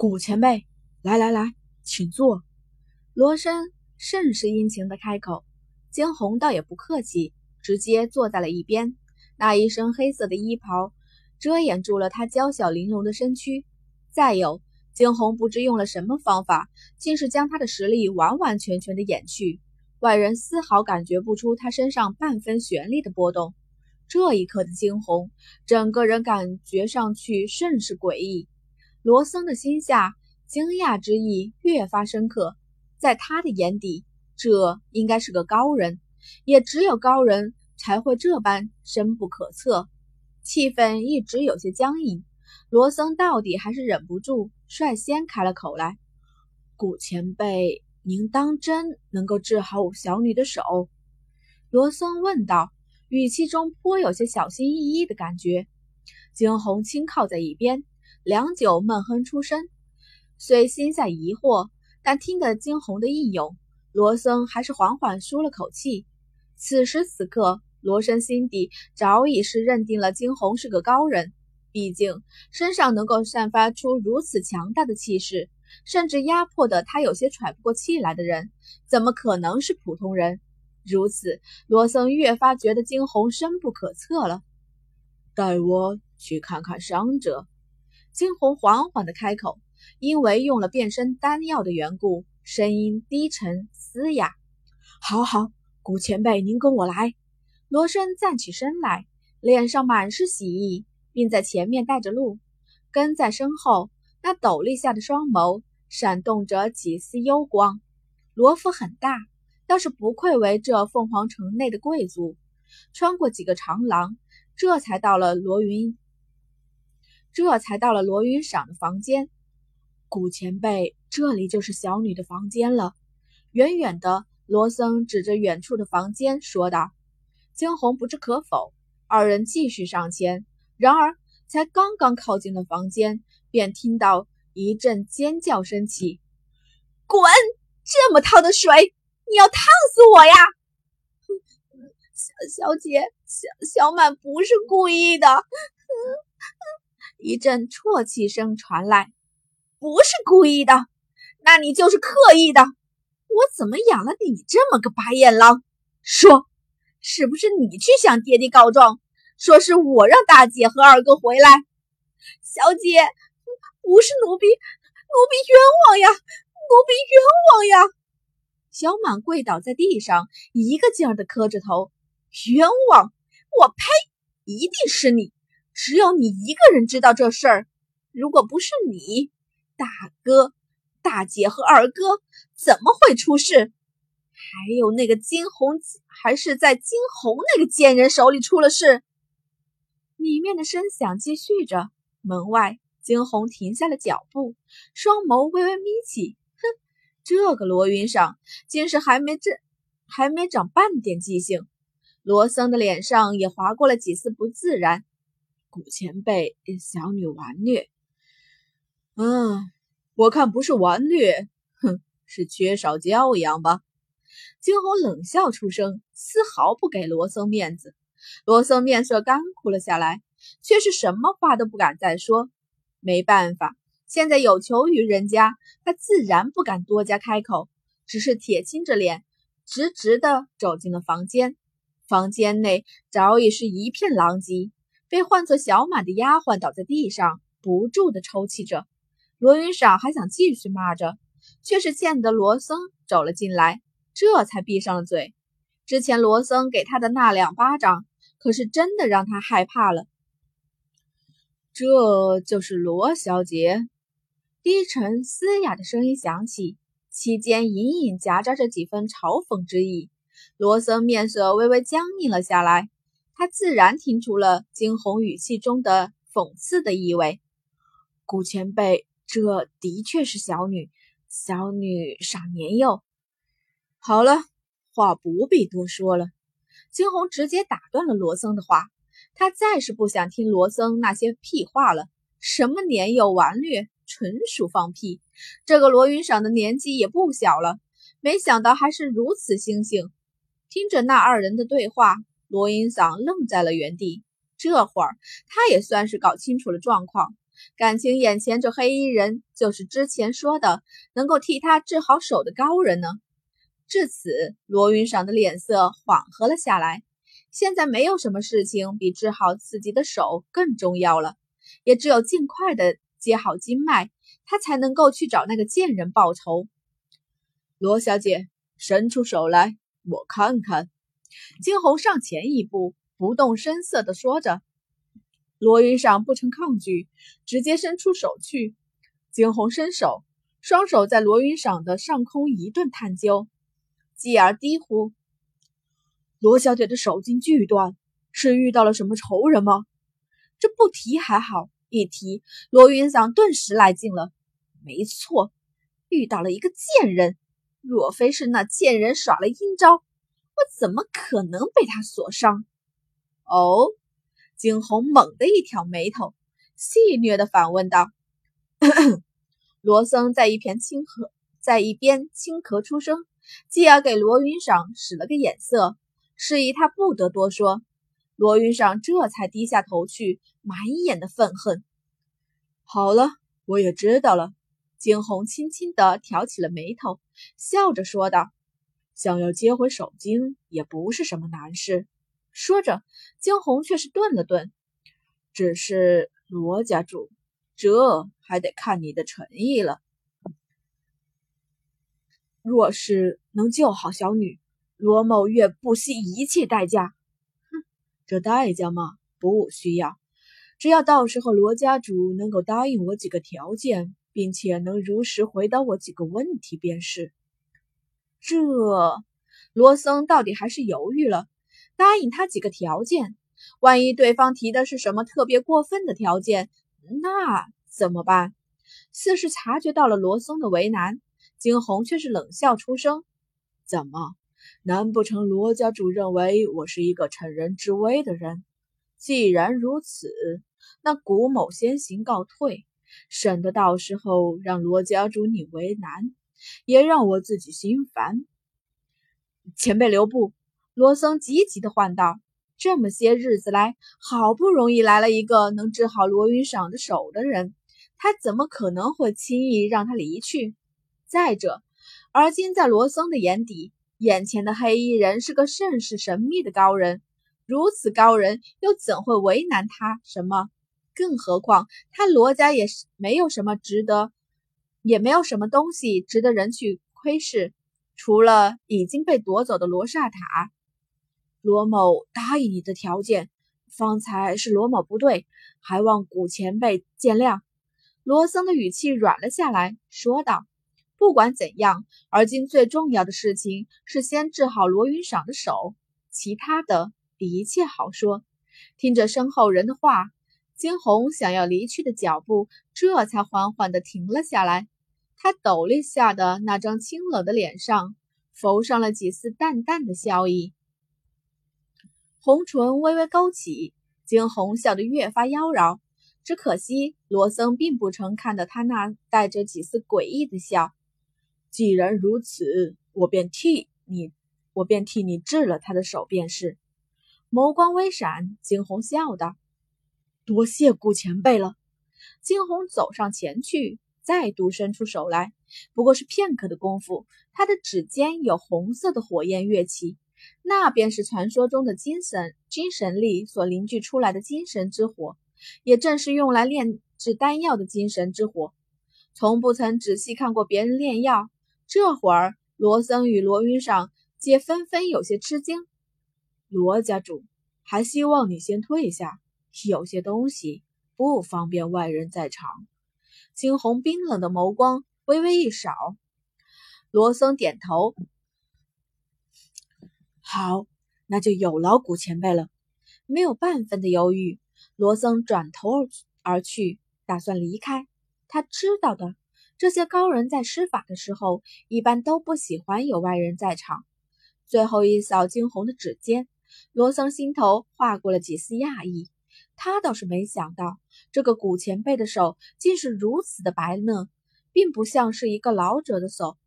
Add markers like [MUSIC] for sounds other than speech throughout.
古前辈，来来来，请坐。罗生甚是殷勤的开口。惊鸿倒也不客气，直接坐在了一边。那一身黑色的衣袍遮掩住了他娇小玲珑的身躯。再有，惊鸿不知用了什么方法，竟是将他的实力完完全全的掩去，外人丝毫感觉不出他身上半分玄力的波动。这一刻的惊鸿，整个人感觉上去甚是诡异。罗森的心下惊讶之意越发深刻，在他的眼底，这应该是个高人，也只有高人才会这般深不可测。气氛一直有些僵硬，罗森到底还是忍不住率先开了口来：“古前辈，您当真能够治好小女的手？”罗森问道，语气中颇有些小心翼翼的感觉。惊鸿轻靠在一边。良久，闷哼出声。虽心下疑惑，但听得惊鸿的应勇，罗森还是缓缓舒了口气。此时此刻，罗生心底早已是认定了惊鸿是个高人。毕竟身上能够散发出如此强大的气势，甚至压迫得他有些喘不过气来的人，怎么可能是普通人？如此，罗森越发觉得惊鸿深不可测了。带我去看看伤者。惊鸿缓缓的开口，因为用了变身丹药的缘故，声音低沉嘶哑。好好，古前辈，您跟我来。罗生站起身来，脸上满是喜意，并在前面带着路，跟在身后。那斗笠下的双眸闪动着几丝幽光。罗府很大，倒是不愧为这凤凰城内的贵族。穿过几个长廊，这才到了罗云。这才到了罗云赏的房间，古前辈，这里就是小女的房间了。远远的，罗森指着远处的房间说道。惊鸿不置可否，二人继续上前。然而，才刚刚靠近了房间，便听到一阵尖叫声起：“滚！这么烫的水，你要烫死我呀！”小小姐，小小满不是故意的。一阵啜泣声传来，不是故意的，那你就是刻意的。我怎么养了你这么个白眼狼？说，是不是你去向爹爹告状，说是我让大姐和二哥回来？小姐，不是奴婢，奴婢冤枉呀，奴婢冤枉呀！小满跪倒在地上，一个劲儿的磕着头，冤枉！我呸！一定是你。只有你一个人知道这事儿，如果不是你，大哥、大姐和二哥怎么会出事？还有那个金红，还是在金红那个贱人手里出了事？里面的声响继续着，门外金红停下了脚步，双眸微微眯起，哼，这个罗云裳竟是还没这还没长半点记性。罗森的脸上也划过了几丝不自然。古前辈，小女顽劣。嗯，我看不是顽劣，哼，是缺少教养吧。惊鸿冷笑出声，丝毫不给罗森面子。罗森面色干枯了下来，却是什么话都不敢再说。没办法，现在有求于人家，他自然不敢多加开口，只是铁青着脸，直直的走进了房间。房间内早已是一片狼藉。被唤作小满的丫鬟倒在地上，不住的抽泣着。罗云裳还想继续骂着，却是见得罗僧走了进来，这才闭上了嘴。之前罗僧给他的那两巴掌，可是真的让他害怕了。这就是罗小姐，低沉嘶哑的声音响起，期间隐隐夹杂着几分嘲讽之意。罗僧面色微微僵硬了下来。他自然听出了惊鸿语气中的讽刺的意味。古前辈，这的确是小女，小女尚年幼。好了，话不必多说了。惊鸿直接打断了罗僧的话，他再是不想听罗僧那些屁话了。什么年幼顽劣，纯属放屁。这个罗云裳的年纪也不小了，没想到还是如此星星。听着那二人的对话。罗云裳愣在了原地，这会儿他也算是搞清楚了状况。感情眼前这黑衣人就是之前说的能够替他治好手的高人呢。至此，罗云赏的脸色缓和了下来。现在没有什么事情比治好自己的手更重要了，也只有尽快的接好经脉，他才能够去找那个贱人报仇。罗小姐，伸出手来，我看看。惊鸿上前一步，不动声色地说着。罗云赏不成抗拒，直接伸出手去。惊鸿伸手，双手在罗云赏的上空一顿探究，继而低呼。罗小姐的手筋锯断，是遇到了什么仇人吗？这不提还好，一提，罗云裳顿时来劲了。没错，遇到了一个贱人。若非是那贱人耍了阴招，我怎么可能被他所伤？哦，惊鸿猛地一挑眉头，戏谑的反问道：“ [CLEARS THROAT] 罗僧在一边轻咳，在一边轻咳出声，继而给罗云裳使了个眼色。”示意他不得多说，罗云裳这才低下头去，满眼的愤恨。好了，我也知道了。惊鸿轻轻地挑起了眉头，笑着说道：“想要接回手经也不是什么难事。”说着，惊鸿却是顿了顿，只是罗家主，这还得看你的诚意了。若是能救好小女，罗某愿不惜一切代价。哼，这代价嘛，不需要，只要到时候罗家主能够答应我几个条件，并且能如实回答我几个问题便是。这罗森到底还是犹豫了，答应他几个条件，万一对方提的是什么特别过分的条件，那怎么办？似是察觉到了罗松的为难，惊鸿却是冷笑出声：“怎么？”难不成罗家主认为我是一个趁人之危的人？既然如此，那古某先行告退，省得到时候让罗家主你为难，也让我自己心烦。前辈留步！罗僧急急的唤道：“这么些日子来，好不容易来了一个能治好罗云赏的手的人，他怎么可能会轻易让他离去？再者，而今在罗僧的眼底，眼前的黑衣人是个甚是神秘的高人，如此高人又怎会为难他什么？更何况他罗家也是没有什么值得，也没有什么东西值得人去窥视，除了已经被夺走的罗刹塔。罗某答应你的条件，方才是罗某不对，还望古前辈见谅。罗僧的语气软了下来，说道。不管怎样，而今最重要的事情是先治好罗云赏的手，其他的一切好说。听着身后人的话，惊鸿想要离去的脚步这才缓缓地停了下来。他斗笠下的那张清冷的脸上浮上了几丝淡淡的笑意，红唇微微勾起，惊鸿笑得越发妖娆。只可惜罗僧并不曾看到他那带着几丝诡异的笑。既然如此，我便替你，我便替你治了他的手便是。眸光微闪，惊鸿笑道：“多谢顾前辈了。”惊鸿走上前去，再度伸出手来。不过是片刻的功夫，他的指尖有红色的火焰跃起，那便是传说中的精神精神力所凝聚出来的精神之火，也正是用来炼制丹药的精神之火。从不曾仔细看过别人炼药。这会儿，罗僧与罗云裳皆纷纷有些吃惊。罗家主，还希望你先退下，有些东西不方便外人在场。惊鸿冰冷的眸光微微一扫，罗僧点头：“好，那就有劳古前辈了。”没有半分的犹豫，罗僧转头而去，打算离开。他知道的。这些高人在施法的时候，一般都不喜欢有外人在场。最后一扫惊鸿的指尖，罗僧心头划过了几丝讶异。他倒是没想到，这个古前辈的手竟是如此的白嫩，并不像是一个老者的手。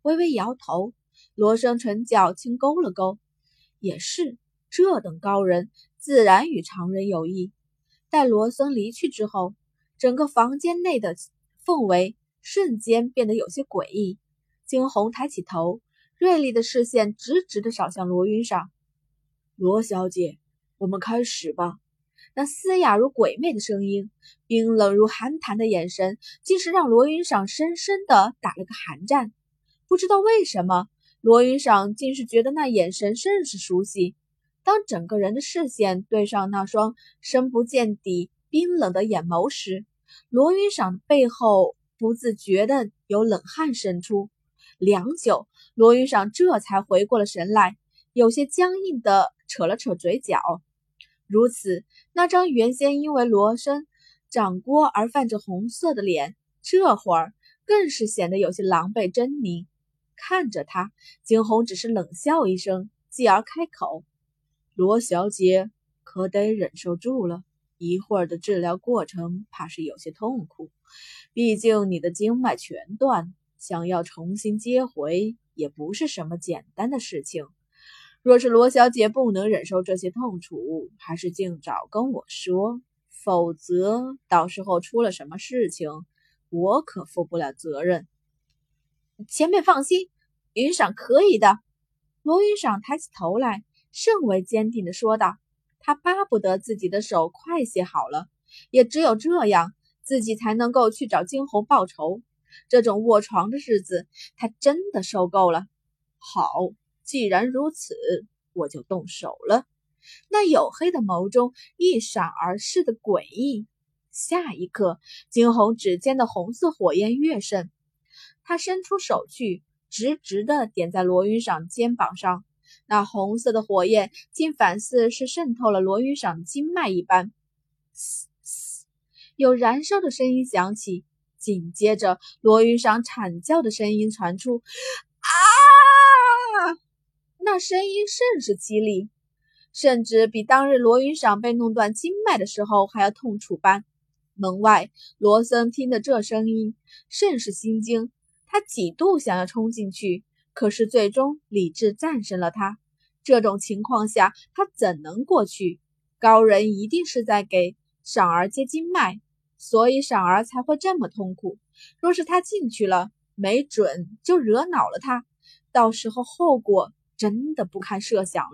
微微摇头，罗生唇角轻勾了勾。也是，这等高人自然与常人有异。待罗森离去之后，整个房间内的氛围瞬间变得有些诡异。惊鸿抬起头，锐利的视线直直的扫向罗云裳。罗小姐，我们开始吧。那嘶哑如鬼魅的声音，冰冷如寒潭的眼神，竟是让罗云裳深深的打了个寒战。不知道为什么，罗云裳竟是觉得那眼神甚是熟悉。当整个人的视线对上那双深不见底、冰冷的眼眸时，罗云赏背后不自觉的有冷汗渗出。良久，罗云赏这才回过了神来，有些僵硬的扯了扯嘴角。如此，那张原先因为罗生掌掴而泛着红色的脸，这会儿更是显得有些狼狈狰狞。看着他，惊鸿只是冷笑一声，继而开口：“罗小姐可得忍受住了，一会儿的治疗过程怕是有些痛苦。毕竟你的经脉全断，想要重新接回也不是什么简单的事情。”若是罗小姐不能忍受这些痛楚，还是尽早跟我说，否则到时候出了什么事情，我可负不了责任。前辈放心，云裳可以的。罗云裳抬起头来，甚为坚定地说道：“他巴不得自己的手快些好了，也只有这样，自己才能够去找惊鸿报仇。这种卧床的日子，他真的受够了。”好。既然如此，我就动手了。那黝黑的眸中一闪而逝的诡异。下一刻，惊鸿指尖的红色火焰跃升，他伸出手去，直直的点在罗云裳肩膀上。那红色的火焰竟反似是渗透了罗云裳的经脉一般，嘶嘶，有燃烧的声音响起。紧接着，罗云裳惨叫的声音传出。啊那声音甚是凄厉，甚至比当日罗云裳被弄断经脉的时候还要痛楚般。门外，罗森听得这声音，甚是心惊。他几度想要冲进去，可是最终理智战胜了他。这种情况下，他怎能过去？高人一定是在给赏儿接经脉，所以赏儿才会这么痛苦。若是他进去了，没准就惹恼了他，到时候后果……真的不堪设想。